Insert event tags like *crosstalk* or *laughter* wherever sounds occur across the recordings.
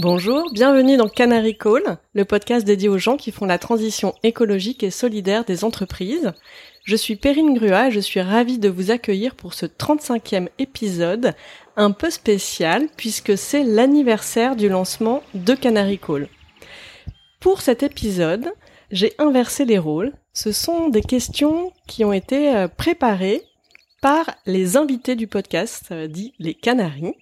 Bonjour, bienvenue dans Canary Call, le podcast dédié aux gens qui font la transition écologique et solidaire des entreprises. Je suis Perrine Grua et je suis ravie de vous accueillir pour ce 35e épisode, un peu spécial puisque c'est l'anniversaire du lancement de Canary Call. Pour cet épisode, j'ai inversé les rôles. Ce sont des questions qui ont été euh, préparées par les invités du podcast, euh, dit les Canaries.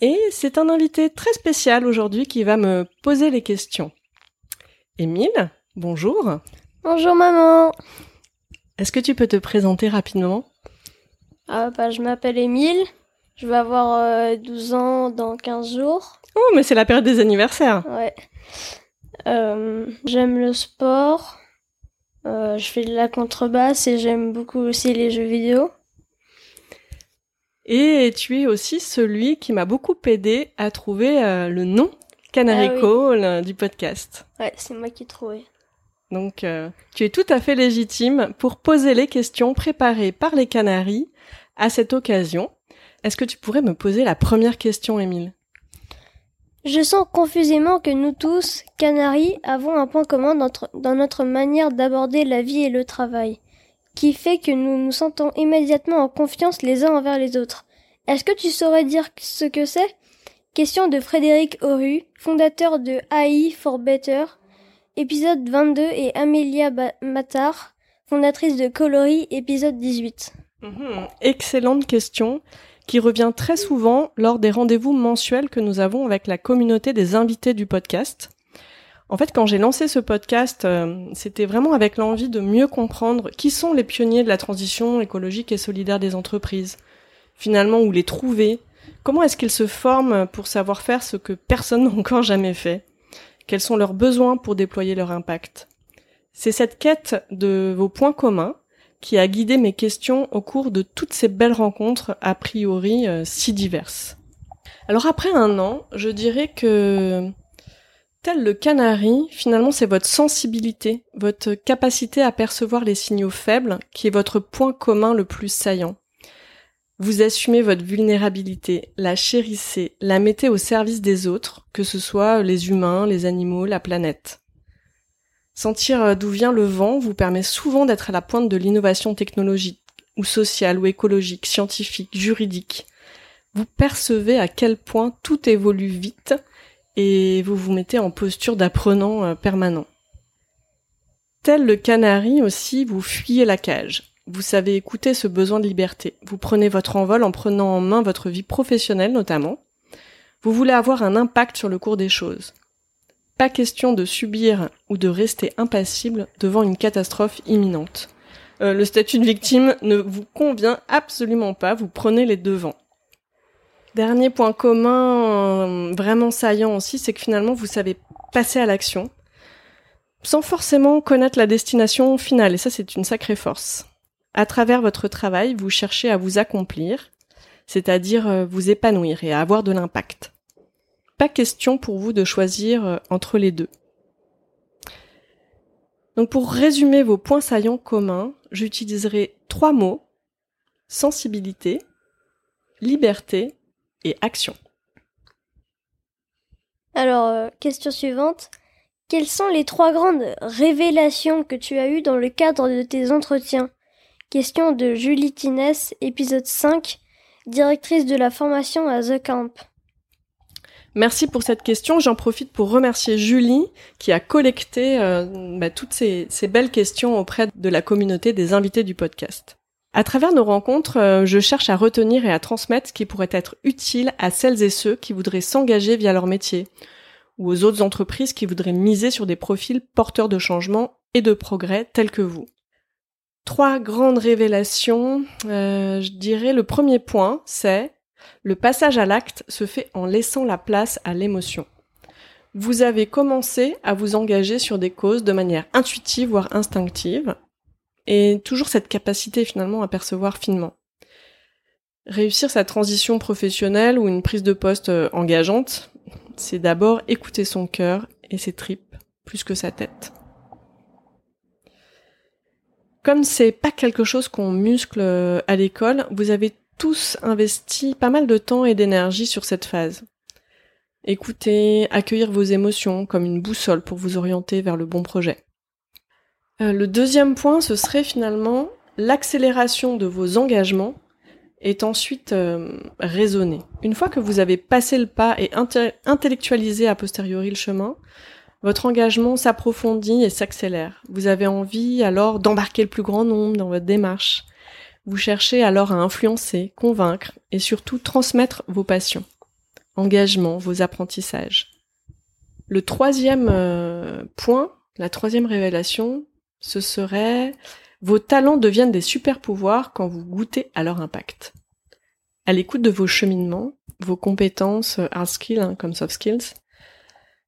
Et c'est un invité très spécial aujourd'hui qui va me poser les questions. Émile, bonjour. Bonjour maman. Est-ce que tu peux te présenter rapidement? Ah, bah, Je m'appelle Émile. Je vais avoir 12 euh, ans dans 15 jours. Oh, mais c'est la période des anniversaires. Ouais. Euh, j'aime le sport. Euh, je fais de la contrebasse et j'aime beaucoup aussi les jeux vidéo. Et tu es aussi celui qui m'a beaucoup aidé à trouver euh, le nom Canary ah Call euh, du podcast. Ouais, c'est moi qui ai trouvé. Donc, euh, tu es tout à fait légitime pour poser les questions préparées par les Canaries à cette occasion. Est-ce que tu pourrais me poser la première question, Émile? Je sens confusément que nous tous, Canaries, avons un point commun dans notre manière d'aborder la vie et le travail qui fait que nous nous sentons immédiatement en confiance les uns envers les autres. Est-ce que tu saurais dire ce que c'est? Question de Frédéric Oru, fondateur de AI for Better, épisode 22 et Amelia Matar, fondatrice de Coloris, épisode 18. Mhm, excellente question qui revient très souvent lors des rendez-vous mensuels que nous avons avec la communauté des invités du podcast. En fait, quand j'ai lancé ce podcast, euh, c'était vraiment avec l'envie de mieux comprendre qui sont les pionniers de la transition écologique et solidaire des entreprises. Finalement, où les trouver Comment est-ce qu'ils se forment pour savoir faire ce que personne *laughs* n'a encore jamais fait? Quels sont leurs besoins pour déployer leur impact? C'est cette quête de vos points communs qui a guidé mes questions au cours de toutes ces belles rencontres a priori euh, si diverses. Alors après un an, je dirais que Tel le canari, finalement, c'est votre sensibilité, votre capacité à percevoir les signaux faibles qui est votre point commun le plus saillant. Vous assumez votre vulnérabilité, la chérissez, la mettez au service des autres, que ce soit les humains, les animaux, la planète. Sentir euh, d'où vient le vent vous permet souvent d'être à la pointe de l'innovation technologique, ou sociale, ou écologique, scientifique, juridique. Vous percevez à quel point tout évolue vite et vous vous mettez en posture d'apprenant euh, permanent. Tel le canari aussi, vous fuyez la cage. Vous savez écouter ce besoin de liberté. Vous prenez votre envol en prenant en main votre vie professionnelle notamment. Vous voulez avoir un impact sur le cours des choses. Pas question de subir ou de rester impassible devant une catastrophe imminente. Euh, le statut de victime ne vous convient absolument pas, vous prenez les devants. Dernier point commun euh, vraiment saillant aussi, c'est que finalement vous savez passer à l'action sans forcément connaître la destination finale, et ça c'est une sacrée force. À travers votre travail, vous cherchez à vous accomplir, c'est-à-dire euh, vous épanouir et à avoir de l'impact. Pas question pour vous de choisir euh, entre les deux. Donc pour résumer vos points saillants communs, j'utiliserai trois mots sensibilité, liberté et action. Alors, euh, question suivante. Quelles sont les trois grandes révélations que tu as eues dans le cadre de tes entretiens? Question de Julie Tinès, épisode 5, directrice de la formation à The Camp. Merci pour cette question. J'en profite pour remercier Julie qui a collecté euh, bah, toutes ces belles questions auprès de la communauté des invités du podcast. À travers nos rencontres, euh, je cherche à retenir et à transmettre ce qui pourrait être utile à celles et ceux qui voudraient s'engager via leur métier, ou aux autres entreprises qui voudraient miser sur des profils porteurs de changement et de progrès tels que vous. Trois grandes révélations. Euh, je dirais le premier point, c'est le passage à l'acte se fait en laissant la place à l'émotion. Vous avez commencé à vous engager sur des causes de manière intuitive, voire instinctive, et toujours cette capacité finalement à percevoir finement. Réussir sa transition professionnelle ou une prise de poste euh, engageante, c'est d'abord écouter son cœur et ses tripes plus que sa tête. Comme c'est pas quelque chose qu'on muscle euh, à l'école, vous avez tous investi pas mal de temps et d'énergie sur cette phase. Écouter, accueillir vos émotions comme une boussole pour vous orienter vers le bon projet. Euh, le deuxième point, ce serait finalement l'accélération de vos engagements est ensuite euh, raisonnée. Une fois que vous avez passé le pas et intellectualisé a posteriori le chemin, votre engagement s'approfondit et s'accélère. Vous avez envie alors d'embarquer le plus grand nombre dans votre démarche. Vous cherchez alors à influencer, convaincre et surtout transmettre vos passions, engagements, vos apprentissages. Le troisième euh, point, la troisième révélation, ce serait vos talents deviennent des super pouvoirs quand vous goûtez à leur impact. À l'écoute de vos cheminements, vos compétences euh, hard skills hein, comme soft skills,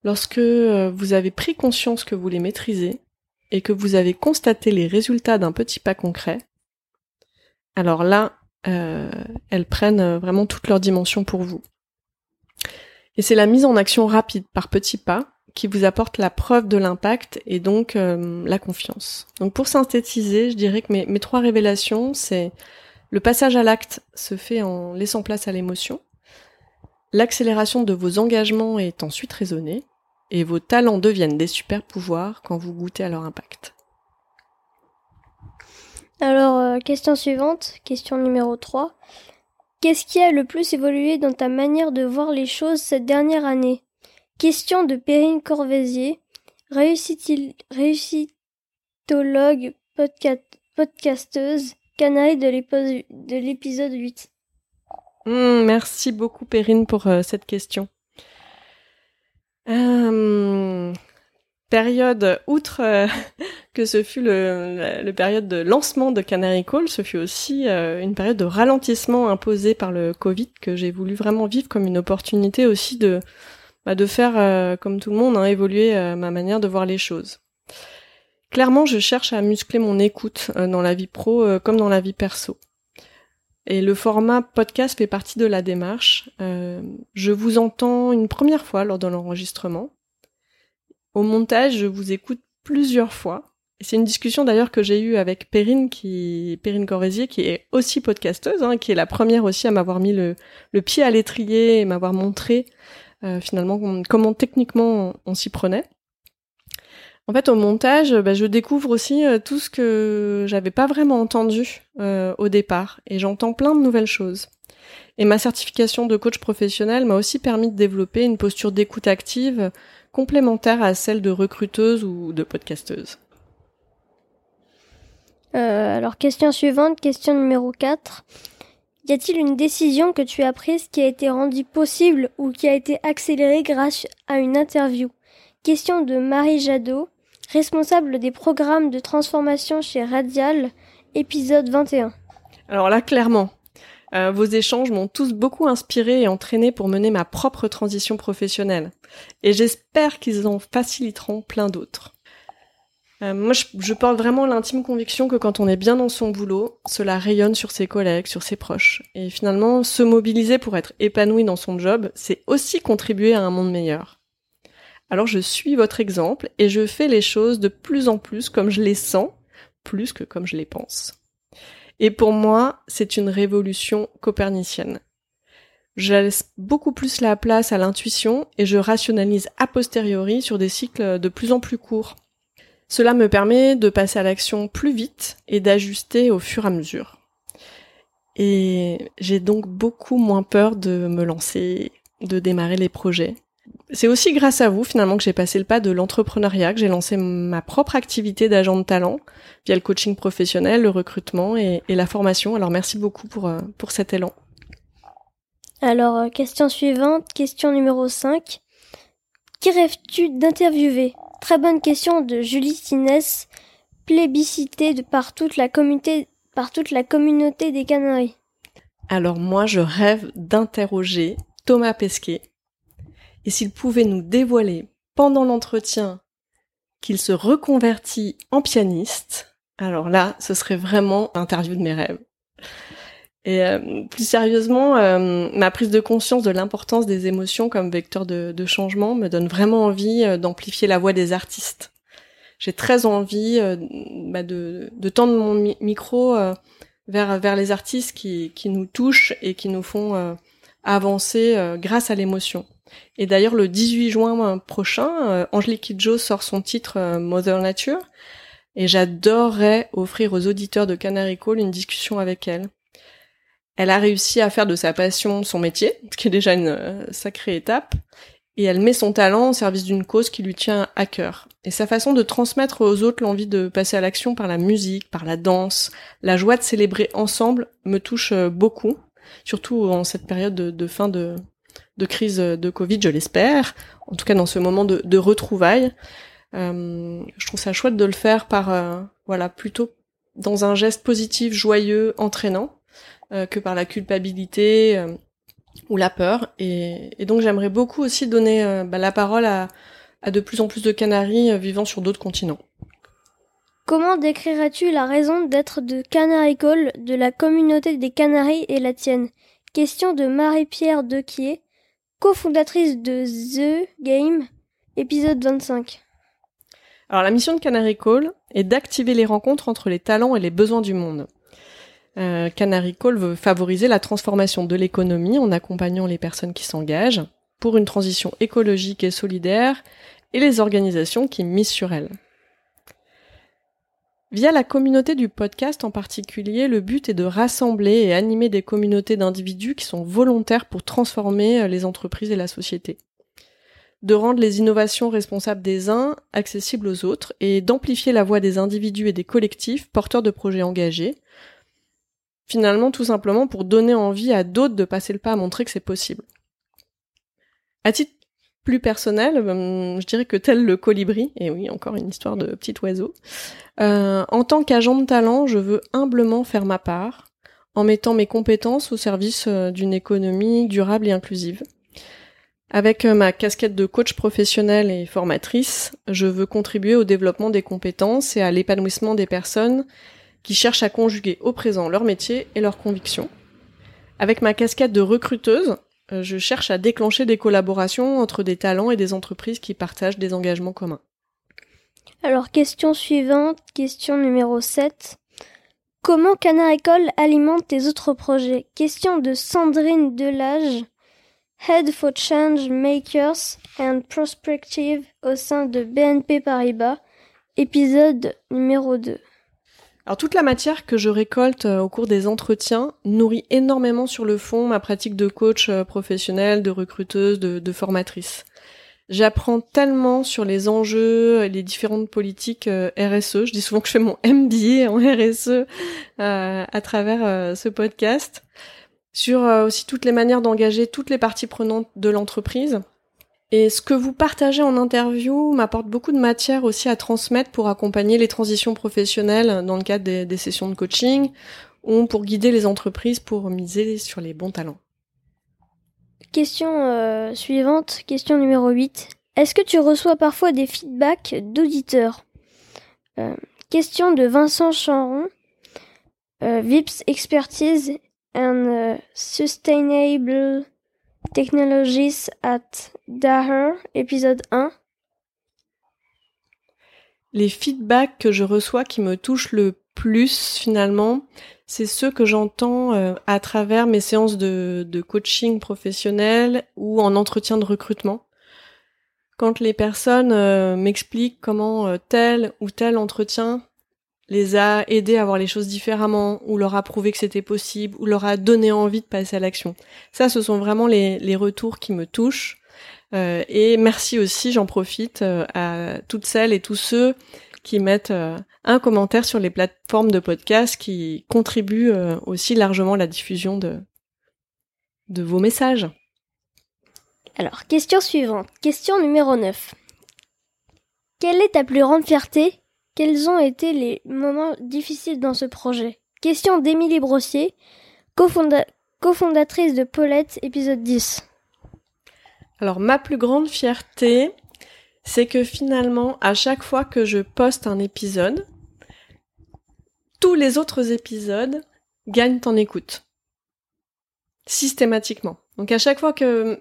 lorsque euh, vous avez pris conscience que vous les maîtrisez et que vous avez constaté les résultats d'un petit pas concret, alors là, euh, elles prennent vraiment toute leur dimension pour vous. Et c'est la mise en action rapide par petits pas qui vous apporte la preuve de l'impact et donc euh, la confiance. Donc pour synthétiser, je dirais que mes, trois révélations, c'est le passage à l'acte se fait en laissant place à l'émotion, l'accélération de vos engagements est ensuite raisonnée, et vos talents deviennent des super pouvoirs quand vous goûtez à leur impact. Alors, euh, question suivante, question numéro 3. Qu'est-ce qui a le plus évolué dans ta manière de voir les choses cette dernière année? Question de Perrine Corvézier, réussitologue, podcasteuse, canari de l'épisode 8. Hmm, merci beaucoup Perrine pour euh, cette question. Euh, période, outre euh, *laughs* que ce fut le, le, période de lancement de Canary Call, ce fut aussi une période de ralentissement imposée par le Covid que j'ai voulu vraiment vivre comme une opportunité aussi de bah, de faire, euh, comme tout le monde, hein, évoluer euh, ma manière de voir les choses. Clairement, je cherche à muscler mon écoute euh, dans la vie pro comme dans la vie perso. Et le format podcast fait partie de la démarche. je vous entends une première fois lors de l'enregistrement. Au montage, je vous écoute plusieurs fois. C'est une discussion d'ailleurs que j'ai eue avec Perrine, qui, Perrine Corrézier, qui est aussi podcasteuse, hein, qui est la première aussi à m'avoir mis le, le pied à l'étrier et m'avoir montré euh, finalement comment techniquement on, s'y prenait. En fait, au montage, bah, je découvre aussi euh, tout ce que j'avais pas vraiment entendu euh, au départ, et j'entends plein de nouvelles choses. Et ma certification de coach professionnel m'a aussi permis de développer une posture d'écoute active complémentaire à celle de recruteuse ou de podcasteuse. alors, question suivante, question numéro 4. Y a-t-il une décision que tu as prise qui a été rendue possible ou qui a été accélérée grâce à une interview? Question de Marie Jadot, responsable des programmes de transformation chez Radial, épisode 21. Alors là, clairement, euh, vos échanges m'ont tous beaucoup inspiré et entraîné pour mener ma propre transition professionnelle. Et j'espère qu'ils en faciliteront plein d'autres. Euh, moi, je, porte vraiment l'intime conviction que quand on est bien dans son boulot, cela rayonne sur ses collègues, sur ses proches. Et finalement, se mobiliser pour être épanoui dans son job, c'est aussi contribuer à un monde meilleur. Alors je suis votre exemple et je fais les choses de plus en plus comme je les sens, plus que comme je les pense. Et pour moi, c'est une révolution copernicienne. Je laisse beaucoup plus la place à l'intuition et je rationalise a posteriori sur des cycles de plus en plus courts. Cela me permet de passer à l'action plus vite et d'ajuster au fur et à mesure. Et j'ai donc beaucoup moins peur de me lancer, de démarrer les projets. C'est aussi grâce à vous finalement que j'ai passé le pas de l'entrepreneuriat, que j'ai lancé ma propre activité d'agent de talent via le coaching professionnel, le recrutement et, la formation. Alors merci beaucoup pour, euh, pour cet élan. Alors, euh, question suivante, question numéro 5. Qui rêves-tu d'interviewer? Très bonne question de Julie Sinès, plébiscitée par toute la communauté, par toute la communauté des Canaries. Alors moi, je rêve d'interroger Thomas Pesquet. Et s'il pouvait nous dévoiler pendant l'entretien qu'il se reconvertit en pianiste, alors là, ce serait vraiment l'interview de mes rêves. Et euh, plus sérieusement, euh, ma prise de conscience de l'importance des émotions comme vecteur de, de changement me donne vraiment envie euh, d'amplifier la voix des artistes. J'ai très envie bah de, de, tendre mon micro vers, vers les artistes qui, qui nous touchent et qui nous font avancer grâce à l'émotion. Et d'ailleurs, le 18 juin prochain, euh, Angelique Kidjo sort son titre euh, Mother Nature. Et j'adorerais offrir aux auditeurs de Canary Call une discussion avec elle. Elle a réussi à faire de sa passion son métier, ce qui est déjà une euh, sacrée étape. Et elle met son talent au service d'une cause qui lui tient à cœur. Et sa façon de transmettre aux autres l'envie de passer à l'action par la musique, par la danse, la joie de célébrer ensemble me touche beaucoup, surtout en cette période de fin de, crise de Covid, je l'espère, en tout cas dans ce moment de, de retrouvailles. Euh, je trouve ça chouette de le faire par, euh, voilà, plutôt dans un geste positif, joyeux, entraînant, euh, que par la culpabilité ou la peur. Et, donc j'aimerais beaucoup aussi donner bah, la parole à, à de plus en plus de Canaries vivant sur d'autres continents. Comment décrirais-tu la raison d'être de Canary Call, de la communauté des Canaries et la tienne? Question de Marie-Pierre Dequier, cofondatrice de The Game, épisode 25. Alors la mission de Canary Call est d'activer les rencontres entre les talents et les besoins du monde. Euh, Canary Call veut favoriser la transformation de l'économie en accompagnant les personnes qui s'engagent pour une transition écologique et solidaire et les organisations qui misent sur elle. Via la communauté du podcast en particulier, le but est de rassembler et animer des communautés d'individus qui sont volontaires pour transformer euh, les entreprises et la société. De rendre les innovations responsables des uns accessibles aux autres et d'amplifier la voix des individus et des collectifs porteurs de projets engagés. Finalement, tout simplement pour donner envie à d'autres de passer le pas à montrer que c'est possible. À titre plus personnel, euh, je dirais que tel le colibri, et oui, encore une histoire de petit oiseau, euh, en tant qu'agent de talent, je veux humblement faire ma part, en mettant mes compétences au service euh, d'une économie durable et inclusive. Avec ma casquette de coach professionnel et formatrice, je veux contribuer au développement des compétences et à l'épanouissement des personnes qui cherchent à conjuguer au présent leur métier et leurs convictions. Avec ma casquette de recruteuse, euh, je cherche à déclencher des collaborations entre des talents et des entreprises qui partagent des engagements communs. Alors, question suivante, question numéro 7. Comment Canard École alimente tes autres projets? Question de Sandrine Delage, Head for Change Makers and Prospective au sein de BNP Paribas, épisode numéro 2. Alors toute la matière que je récolte euh, au cours des entretiens nourrit énormément sur le fond ma pratique de coach euh, professionnel, de recruteuse, de, formatrice. J'apprends tellement sur les enjeux et les différentes politiques euh, RSE. Je dis souvent que je fais mon *laughs* MBA en RSE à travers ce podcast. Sur aussi toutes les manières d'engager toutes les parties prenantes de l'entreprise. Et ce que vous partagez en interview m'apporte beaucoup de matière aussi à transmettre pour accompagner les transitions professionnelles dans le cadre des, sessions de coaching ou pour guider les entreprises pour miser sur les bons talents. Question euh, suivante, question numéro 8. Est-ce que tu reçois parfois des feedbacks d'auditeurs? Euh, Question de Vincent Chanron. Euh, VIPS Expertise and Sustainable Technologies at Daher, épisode 1. Les feedbacks que je reçois qui me touchent le plus finalement, c'est ceux que j'entends euh, à travers mes séances de, coaching professionnel ou en entretien de recrutement. Quand les personnes euh, m'expliquent comment euh, tel ou tel entretien les a aidés à voir les choses différemment, ou leur a prouvé que c'était possible, ou leur a donné envie de passer à l'action. Ça, ce sont vraiment les, retours qui me touchent. Euh, et merci aussi, j'en profite, euh, à toutes celles et tous ceux qui mettent euh, un commentaire sur les plateformes de podcast qui contribuent aussi largement à la diffusion de, de vos messages. Alors, question suivante. Question numéro 9. Quelle est ta plus grande fierté? Quels ont été les moments difficiles dans ce projet? Question d'Émilie Brossier, cofondatrice de Paulette, épisode 10. Alors ma plus grande fierté, c'est que finalement, à chaque fois que je poste un épisode, tous les autres épisodes gagnent en écoute. Systématiquement. Donc à chaque fois que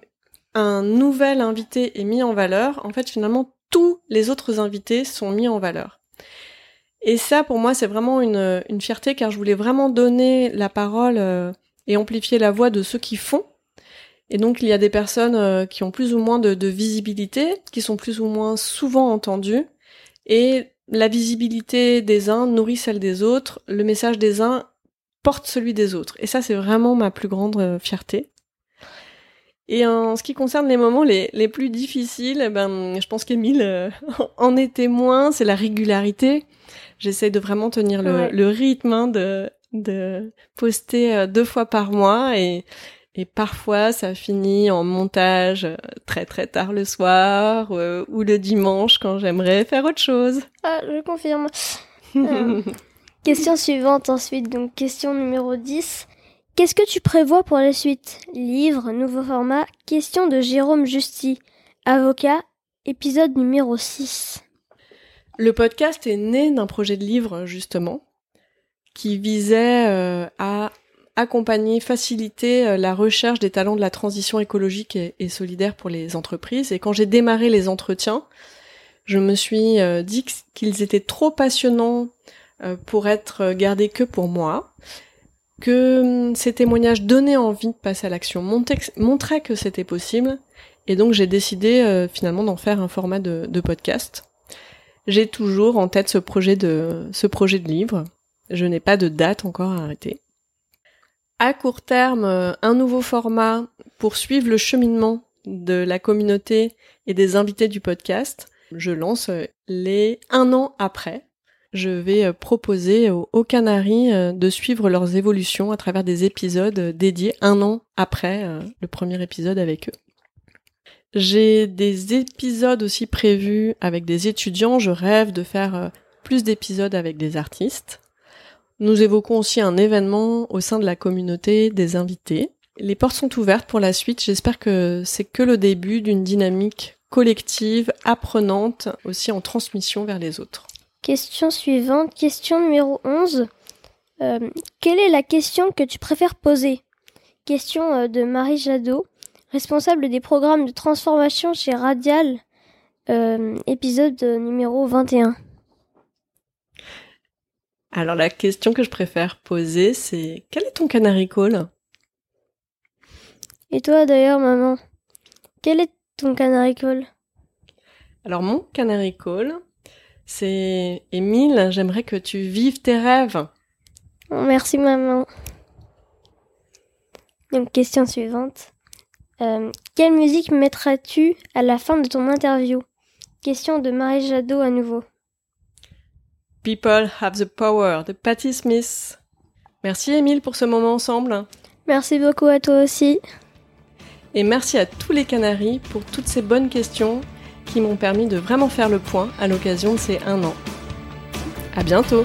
un nouvel invité est mis en valeur, en fait finalement tous les autres invités sont mis en valeur. Et ça, pour moi, c'est vraiment une, une, fierté car je voulais vraiment donner la parole euh, et amplifier la voix de ceux qui font Et donc il y a des personnes euh, qui ont plus ou moins de, de, visibilité, qui sont plus ou moins souvent entendues, et la visibilité des uns nourrit celle des autres, le message des uns porte celui des autres. Et ça c'est vraiment ma plus grande euh, fierté. Et en ce qui concerne les moments les, les plus difficiles, eh ben, je pense qu'Émile euh, *laughs* en est témoin, c'est la régularité. J'essaie de vraiment tenir le, le rythme hein, de, de poster deux fois par mois et et parfois, ça finit en montage euh, très très tard le soir euh, ou le dimanche quand j'aimerais faire autre chose. Ah, je confirme. Euh, *laughs* question suivante ensuite, donc question numéro 10. Qu'est-ce que tu prévois pour la suite? Livre, nouveau format, question de Jérôme Justy, avocat, épisode numéro 6. Le podcast est né d'un projet de livre, justement, qui visait à accompagner, faciliter euh, la recherche des talents de la transition écologique et, solidaire pour les entreprises. Et quand j'ai démarré les entretiens, je me suis euh, dit qu'ils étaient trop passionnants euh, pour être gardés que pour moi, que hum, ces témoignages donnaient envie de passer à l'action, montraient que c'était possible, et donc j'ai décidé finalement d'en faire un format de podcast. J'ai toujours en tête ce projet de ce projet de livre. Je n'ai pas de date encore à arrêter à court terme euh, un nouveau format pour suivre le cheminement de la communauté et des invités du podcast. Je lance euh, les un an après. Je vais euh, proposer aux, Canaries de suivre leurs évolutions à travers des épisodes dédiés un an après le premier épisode avec eux. J'ai des épisodes aussi prévus avec des étudiants. Je rêve de faire plus d'épisodes avec des artistes. Nous évoquons aussi un événement au sein de la communauté des invités. Les portes sont ouvertes pour la suite. J'espère que c'est que le début d'une dynamique collective, apprenante, aussi en transmission vers les autres. Question suivante, question numéro 11. Euh, quelle est la question que tu préfères poser? Question euh, de Marie Jadot, responsable des programmes de transformation chez Radial, euh, épisode numéro 21. Alors la question que je préfère poser, c'est quel est ton canary call? Et toi d'ailleurs, maman, quel est ton canary call? Alors mon canary call, c'est Émile, j'aimerais que tu vives tes rêves. Merci maman. Donc question suivante. Euh, quelle musique mettras-tu à la fin de ton interview? Question de Marie Jadot à nouveau. People Have the Power de Patti Smith. Merci Émile pour ce moment ensemble. Merci beaucoup à toi aussi. Et merci à tous les Canaries pour toutes ces bonnes questions qui m'ont permis de vraiment faire le point à l'occasion de ces un an. À bientôt.